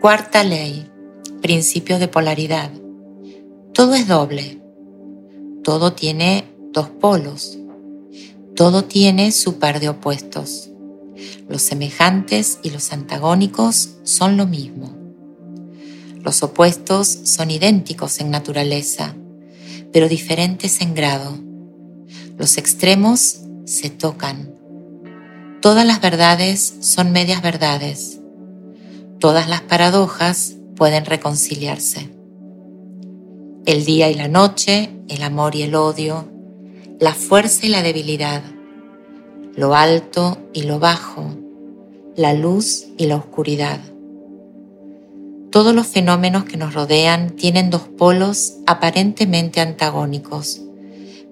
Cuarta ley, principio de polaridad. Todo es doble. Todo tiene dos polos. Todo tiene su par de opuestos. Los semejantes y los antagónicos son lo mismo. Los opuestos son idénticos en naturaleza, pero diferentes en grado. Los extremos se tocan. Todas las verdades son medias verdades. Todas las paradojas pueden reconciliarse. El día y la noche, el amor y el odio, la fuerza y la debilidad, lo alto y lo bajo, la luz y la oscuridad. Todos los fenómenos que nos rodean tienen dos polos aparentemente antagónicos,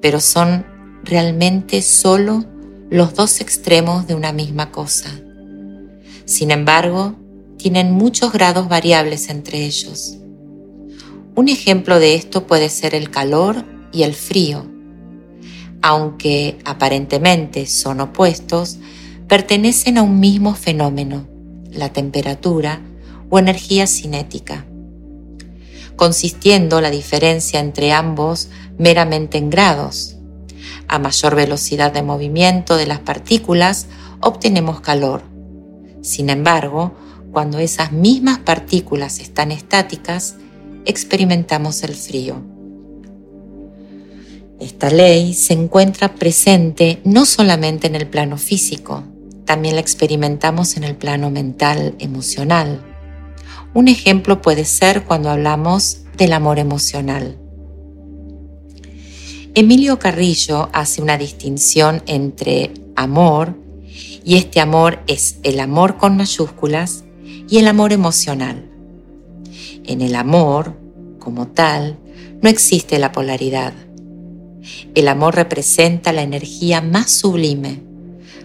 pero son realmente solo los dos extremos de una misma cosa. Sin embargo, tienen muchos grados variables entre ellos. Un ejemplo de esto puede ser el calor y el frío. Aunque aparentemente son opuestos, pertenecen a un mismo fenómeno, la temperatura o energía cinética, consistiendo la diferencia entre ambos meramente en grados. A mayor velocidad de movimiento de las partículas obtenemos calor. Sin embargo, cuando esas mismas partículas están estáticas, experimentamos el frío. Esta ley se encuentra presente no solamente en el plano físico, también la experimentamos en el plano mental, emocional. Un ejemplo puede ser cuando hablamos del amor emocional. Emilio Carrillo hace una distinción entre amor, y este amor es el amor con mayúsculas, y el amor emocional. En el amor, como tal, no existe la polaridad. El amor representa la energía más sublime,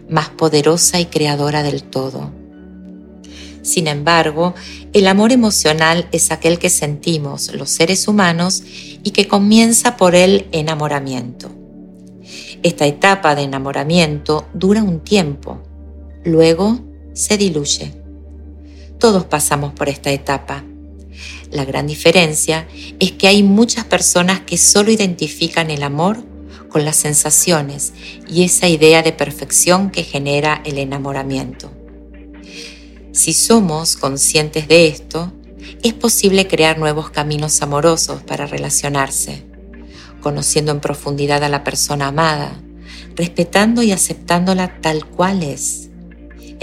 más poderosa y creadora del todo. Sin embargo, el amor emocional es aquel que sentimos los seres humanos y que comienza por el enamoramiento. Esta etapa de enamoramiento dura un tiempo, luego se diluye. Todos pasamos por esta etapa. La gran diferencia es que hay muchas personas que solo identifican el amor con las sensaciones y esa idea de perfección que genera el enamoramiento. Si somos conscientes de esto, es posible crear nuevos caminos amorosos para relacionarse, conociendo en profundidad a la persona amada, respetando y aceptándola tal cual es.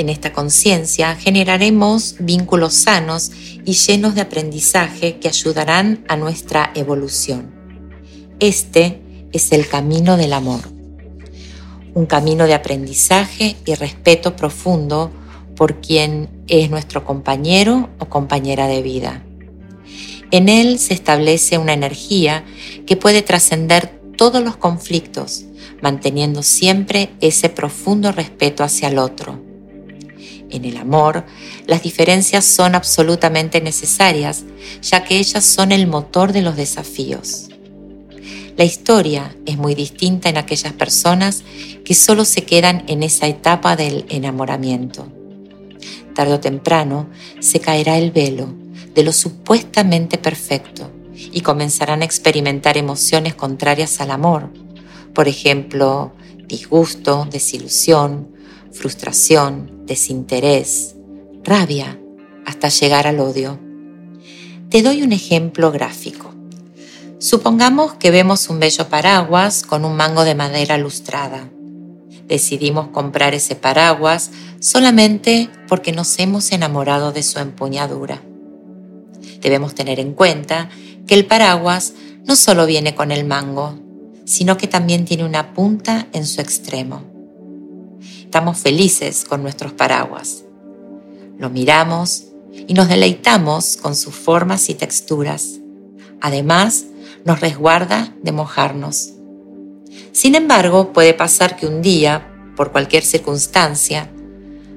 En esta conciencia generaremos vínculos sanos y llenos de aprendizaje que ayudarán a nuestra evolución. Este es el camino del amor. Un camino de aprendizaje y respeto profundo por quien es nuestro compañero o compañera de vida. En él se establece una energía que puede trascender todos los conflictos, manteniendo siempre ese profundo respeto hacia el otro. En el amor, las diferencias son absolutamente necesarias, ya que ellas son el motor de los desafíos. La historia es muy distinta en aquellas personas que solo se quedan en esa etapa del enamoramiento. Tarde o temprano se caerá el velo de lo supuestamente perfecto y comenzarán a experimentar emociones contrarias al amor, por ejemplo, disgusto, desilusión, frustración, desinterés, rabia, hasta llegar al odio. Te doy un ejemplo gráfico. Supongamos que vemos un bello paraguas con un mango de madera lustrada. Decidimos comprar ese paraguas solamente porque nos hemos enamorado de su empuñadura. Debemos tener en cuenta que el paraguas no solo viene con el mango, sino que también tiene una punta en su extremo. Estamos felices con nuestros paraguas. Lo miramos y nos deleitamos con sus formas y texturas. Además, nos resguarda de mojarnos. Sin embargo, puede pasar que un día, por cualquier circunstancia,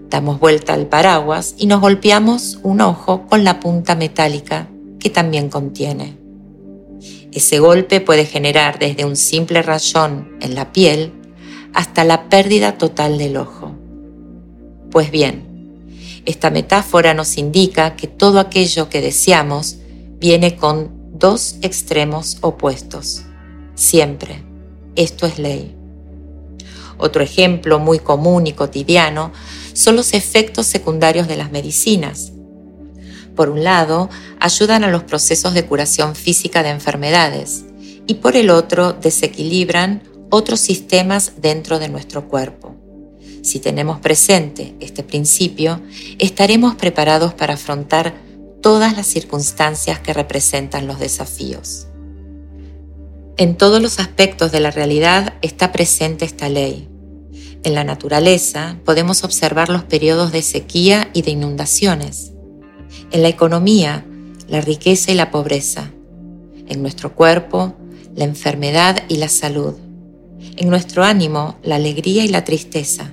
damos vuelta al paraguas y nos golpeamos un ojo con la punta metálica que también contiene. Ese golpe puede generar desde un simple rayón en la piel hasta la pérdida total del ojo. Pues bien, Esta metáfora nos indica que todo aquello que deseamos viene con dos extremos opuestos. Siempre. Esto es ley. Otro ejemplo muy común y cotidiano son los efectos secundarios de las medicinas. Por un lado, ayudan a los procesos de curación física de enfermedades y por el otro, desequilibran otros sistemas dentro de nuestro cuerpo. Si tenemos presente este principio, estaremos preparados para afrontar todas las circunstancias que representan los desafíos. En todos los aspectos de la realidad está presente esta ley. En la naturaleza podemos observar los periodos de sequía y de inundaciones. En la economía, la riqueza y la pobreza. En nuestro cuerpo, la enfermedad y la salud. En nuestro ánimo, la alegría y la tristeza.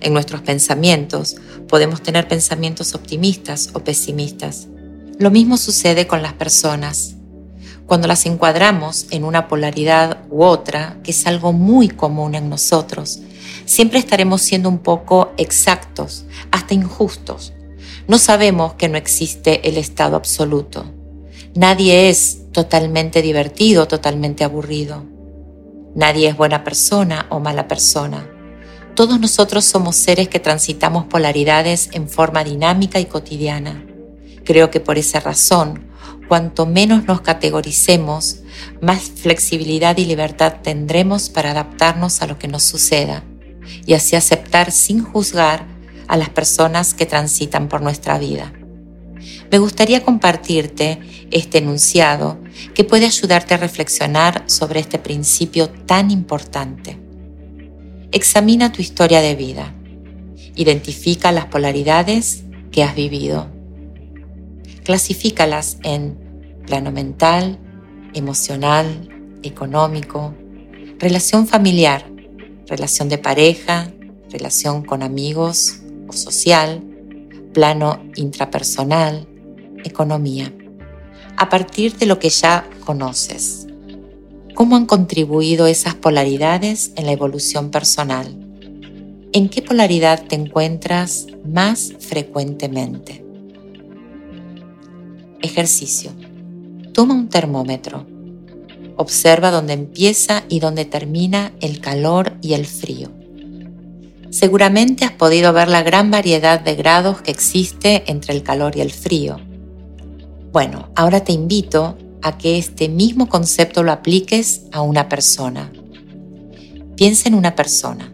En nuestros pensamientos podemos tener pensamientos optimistas o pesimistas. Lo mismo sucede con las personas cuando las encuadramos en una polaridad u otra, que es algo muy común en nosotros, siempre estaremos siendo un poco exactos, hasta injustos. No sabemos que no existe el estado absoluto. Nadie es totalmente divertido, totalmente aburrido. Nadie es buena persona o mala persona. Todos nosotros somos seres que transitamos polaridades en forma dinámica y cotidiana. Creo que por esa razón cuanto menos nos categoricemos, más flexibilidad y libertad tendremos para adaptarnos a lo que nos suceda y así aceptar sin juzgar a las personas que transitan por nuestra vida. Me gustaría compartirte este enunciado que puede ayudarte a reflexionar sobre este principio tan importante. Examina tu historia de vida. Identifica las polaridades que has vivido clasifícalas en plano mental, emocional, económico, relación familiar, relación de pareja, relación con amigos o social, plano intrapersonal, economía. A partir de lo que ya conoces, ¿cómo han contribuido esas polaridades en la evolución personal? ¿En qué polaridad te encuentras más frecuentemente? Ejercicio. Toma un termómetro. Observa dónde empieza y dónde termina el calor y el frío. Seguramente has podido ver la gran variedad de grados que existe entre el calor y el frío. Bueno, ahora te invito a que este mismo concepto lo apliques a una persona. Piensa en una persona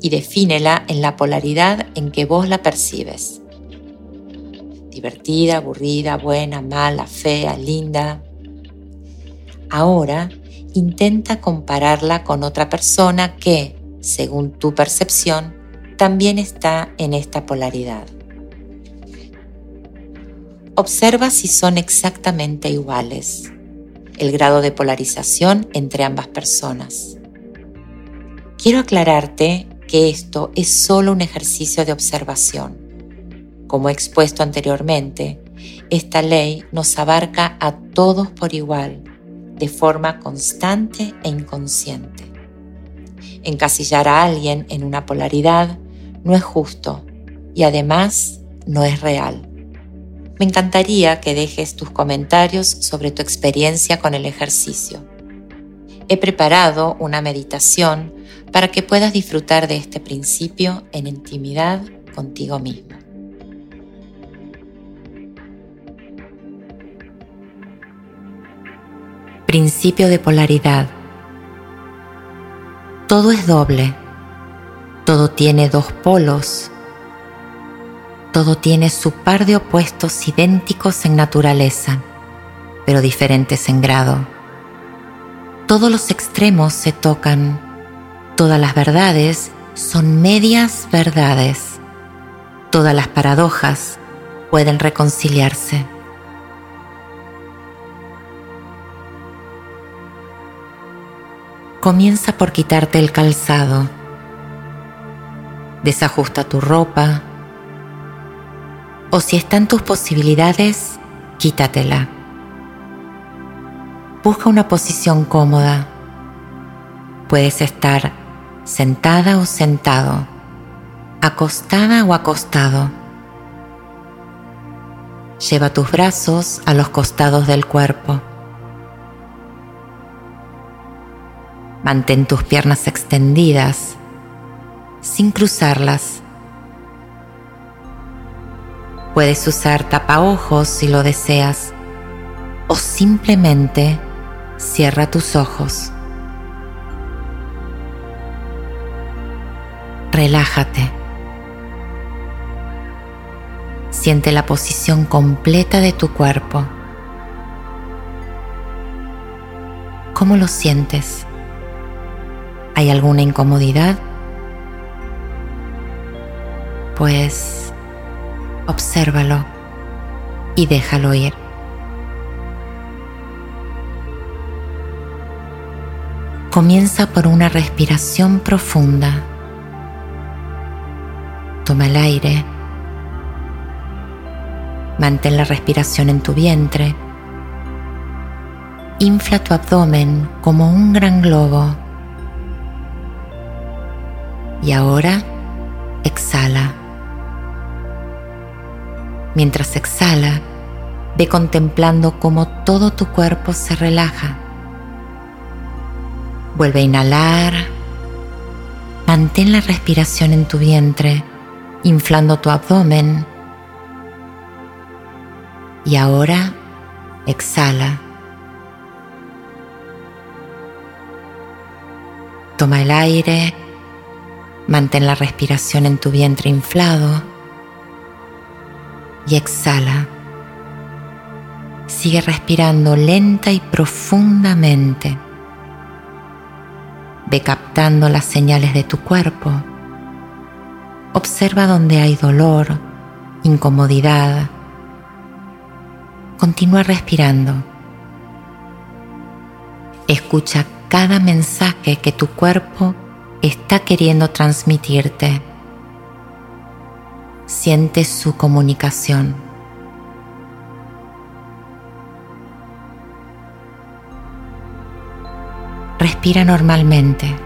y defínela en la polaridad en que vos la percibes divertida, aburrida, buena, mala, fea, linda. Ahora intenta compararla con otra persona que, según tu percepción, también está en esta polaridad. Observa si son exactamente iguales, el grado de polarización entre ambas personas. Quiero aclararte que esto es solo un ejercicio de observación como he expuesto anteriormente, esta ley nos abarca a todos por igual, de forma constante e inconsciente. Encasillar a alguien en una polaridad no es justo y además no es real. Me encantaría que dejes tus comentarios sobre tu experiencia con el ejercicio. He preparado una meditación para que puedas disfrutar de este principio en intimidad contigo mismo. Principio de polaridad. Todo es doble. Todo tiene dos polos. Todo tiene su par de opuestos idénticos en naturaleza, pero diferentes en grado. Todos los extremos se tocan. Todas las verdades son medias verdades. Todas las paradojas pueden reconciliarse. Comienza por quitarte el calzado. Desajusta tu ropa. O si están tus posibilidades, quítatela. Busca una posición cómoda. Puedes estar sentada o sentado, acostada o acostado. Lleva tus brazos a los costados del cuerpo. Mantén tus piernas extendidas sin cruzarlas. Puedes usar tapaojos si lo deseas o simplemente cierra tus ojos. Relájate. Siente la posición completa de tu cuerpo. ¿Cómo lo sientes? ¿Hay alguna incomodidad? Pues obsérvalo y déjalo ir. Comienza por una respiración profunda. Toma el aire. Mantén la respiración en tu vientre. Infla tu abdomen como un gran globo. Y ahora exhala. Mientras exhala, ve contemplando cómo todo tu cuerpo se relaja. Vuelve a inhalar. Mantén la respiración en tu vientre, inflando tu abdomen. Y ahora exhala. Toma el aire Mantén la respiración en tu vientre inflado y exhala. Sigue respirando lenta y profundamente. Ve captando las señales de tu cuerpo. Observa donde hay dolor, incomodidad. Continúa respirando. Escucha cada mensaje que tu cuerpo está queriendo transmitirte. Siente su comunicación. Respira normalmente.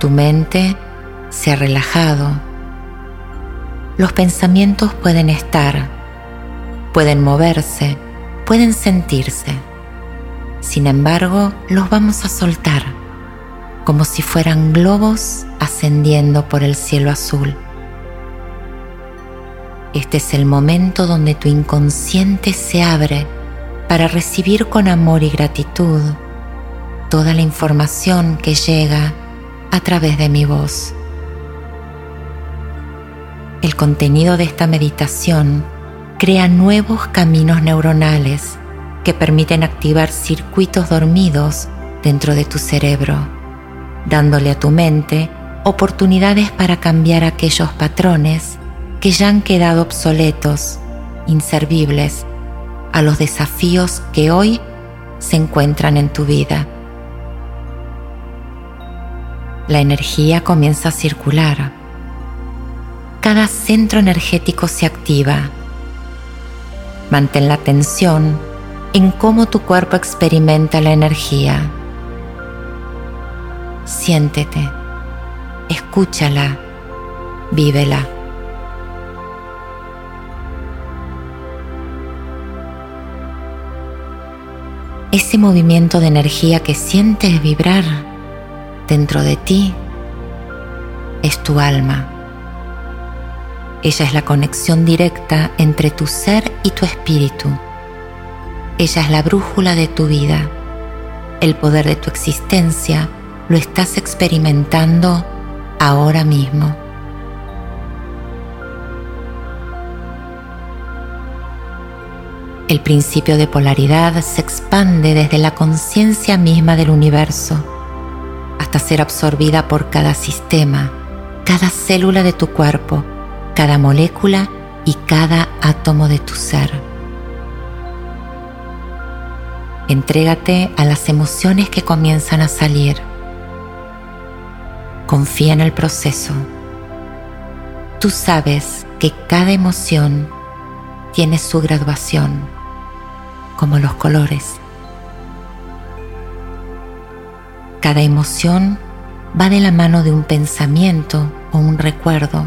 Tu mente se ha relajado. Los pensamientos pueden estar, pueden moverse, pueden sentirse. Sin embargo, los vamos a soltar como si fueran globos ascendiendo por el cielo azul. Este es el momento donde tu inconsciente se abre para recibir con amor y gratitud toda la información que llega a través de mi voz. El contenido de esta meditación crea nuevos caminos neuronales que permiten activar circuitos dormidos dentro de tu cerebro dándole a tu mente oportunidades para cambiar aquellos patrones que ya han quedado obsoletos, inservibles a los desafíos que hoy se encuentran en tu vida. La energía comienza a circular. Cada centro energético se activa. Mantén la atención en cómo tu cuerpo experimenta la energía siéntete, escúchala, vívela. Ese movimiento de energía que sientes vibrar dentro de ti es tu alma. Ella es la conexión directa entre tu ser y tu espíritu. Ella es la brújula de tu vida, el poder de tu existencia lo estás experimentando ahora mismo. El principio de polaridad se expande desde la conciencia misma del universo hasta ser absorbida por cada sistema, cada célula de tu cuerpo, cada molécula y cada átomo de tu ser. Entrégate a las emociones que comienzan a salir Confía en el proceso. Tú sabes que cada emoción tiene su graduación, como los colores. Cada emoción va de la mano de un pensamiento o un recuerdo.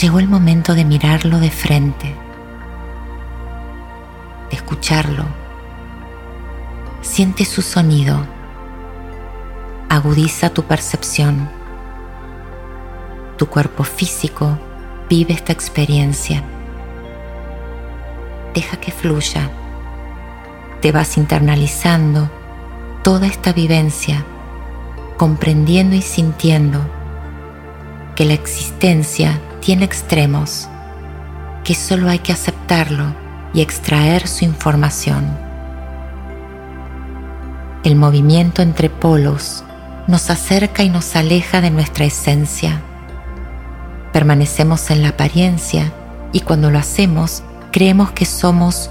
llegó el momento de mirarlo de frente, de escucharlo. Siente su sonido, agudiza tu percepción. Tu cuerpo físico vive esta experiencia. Deja que fluya. Te vas internalizando toda esta vivencia, comprendiendo y sintiendo que la existencia tiene extremos, que solo hay que aceptarlo y extraer su información. El movimiento entre polos nos acerca y nos aleja de nuestra esencia. Permanecemos en la apariencia y cuando lo hacemos creemos que somos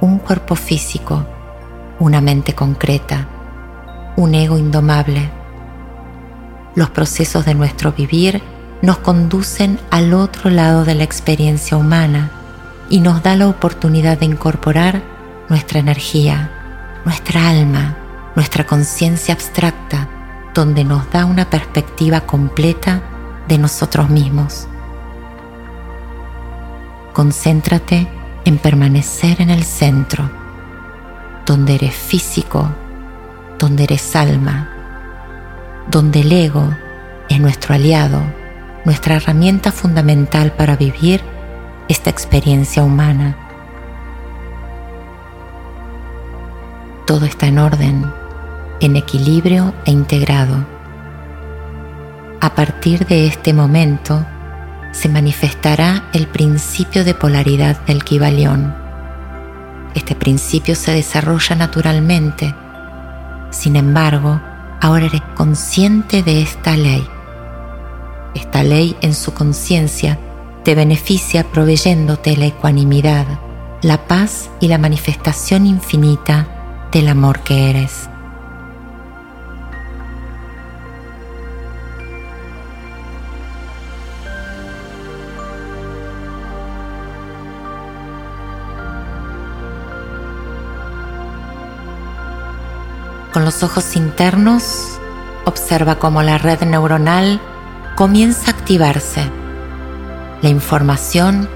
un cuerpo físico, una mente concreta, un ego indomable. Los procesos de nuestro vivir nos conducen al otro lado de la experiencia humana y nos da la oportunidad de incorporar nuestra energía, nuestra alma, nuestra conciencia abstracta, donde nos da una perspectiva completa de nosotros mismos. Concéntrate en permanecer en el centro, donde eres físico, donde eres alma, donde el ego es nuestro aliado nuestra herramienta fundamental para vivir esta experiencia humana. Todo está en orden, en equilibrio e integrado. A partir de este momento se manifestará el principio de polaridad del Kibalión. Este principio se desarrolla naturalmente. Sin embargo, ahora eres consciente de esta ley esta ley en su conciencia te beneficia proveyéndote la ecuanimidad, la paz y la manifestación infinita del amor que eres. Con los ojos internos, observa cómo la red neuronal comienza a activarse. La información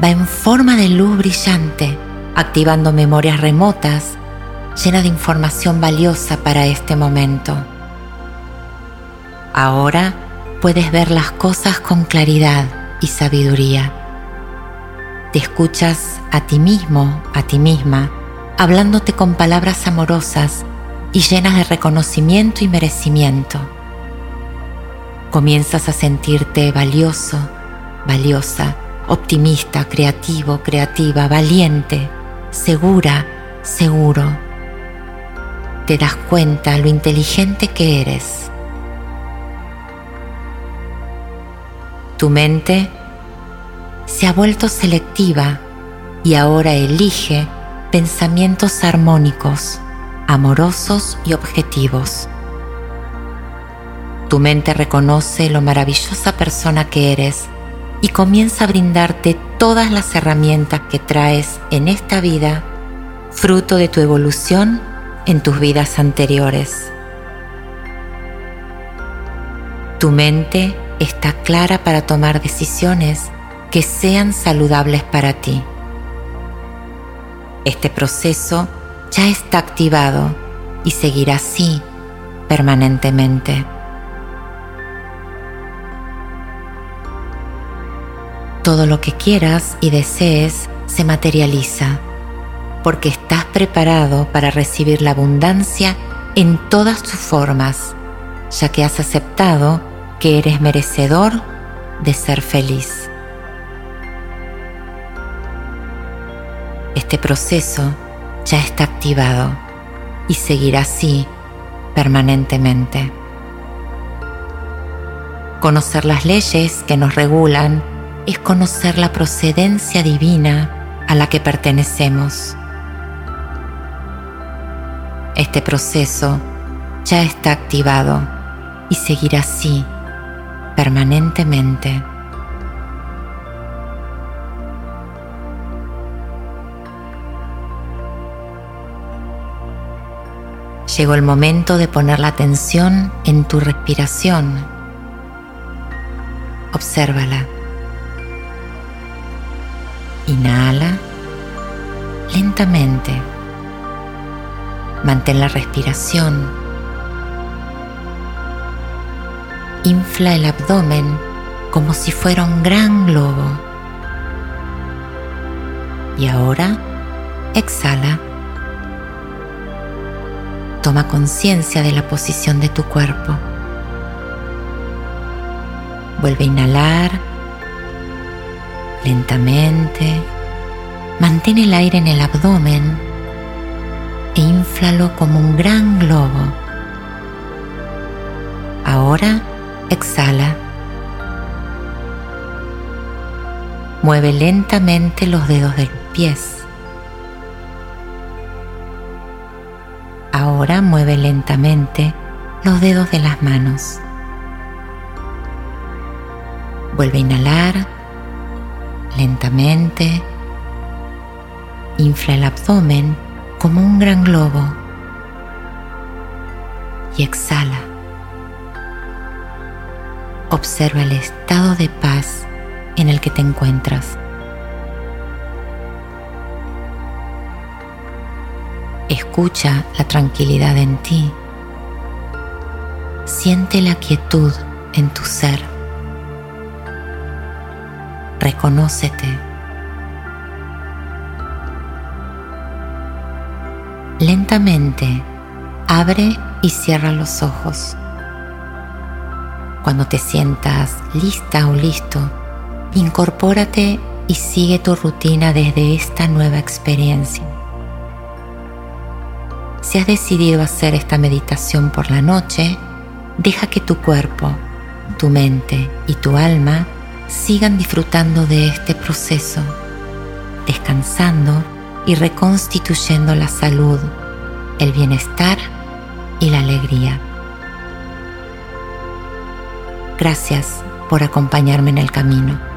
va en forma de luz brillante, activando memorias remotas llenas de información valiosa para este momento. Ahora puedes ver las cosas con claridad y sabiduría. Te escuchas a ti mismo, a ti misma, hablándote con palabras amorosas y llenas de reconocimiento y merecimiento comienzas a sentirte valioso, valiosa, optimista, creativo, creativa, valiente, segura, seguro. Te das cuenta lo inteligente que eres. Tu mente se ha vuelto selectiva y ahora elige pensamientos armónicos, amorosos y objetivos. Tu mente reconoce lo maravillosa persona que eres y comienza a brindarte todas las herramientas que traes en esta vida, fruto de tu evolución en tus vidas anteriores. Tu mente está clara para tomar decisiones que sean saludables para ti. Este proceso ya está activado y seguirá así permanentemente. todo lo que quieras y desees se materializa, porque estás preparado para recibir la abundancia en todas sus formas, ya que has aceptado que eres merecedor de ser feliz. Este proceso ya está activado y seguirá así permanentemente. Conocer las leyes que nos regulan es conocer la procedencia divina a la que pertenecemos. Este proceso ya está activado y seguirá así permanentemente. Llegó el momento de poner la atención en tu respiración. Obsérvala Inhala lentamente. Mantén la respiración. Infla el abdomen como si fuera un gran globo. Y ahora exhala. Toma conciencia de la posición de tu cuerpo. Vuelve a inhalar lentamente. Mantén el aire en el abdomen e inflalo como un gran globo. Ahora exhala. Mueve lentamente los dedos de los pies. Ahora mueve lentamente los dedos de las manos. Vuelve a inhalar lentamente. Infla el abdomen como un gran globo y exhala. Observa el estado de paz en el que te encuentras. Escucha la tranquilidad en ti. Siente la quietud en tu ser. Reconócete. Lentamente abre y cierra los ojos. Cuando te sientas lista o listo, incorpórate y sigue tu rutina desde esta nueva experiencia. Si has decidido hacer esta meditación por la noche, deja que tu cuerpo, tu mente y tu alma sigan disfrutando de este proceso, descansando y reconstituyendo la salud, el bienestar y la alegría. Gracias por acompañarme en el camino.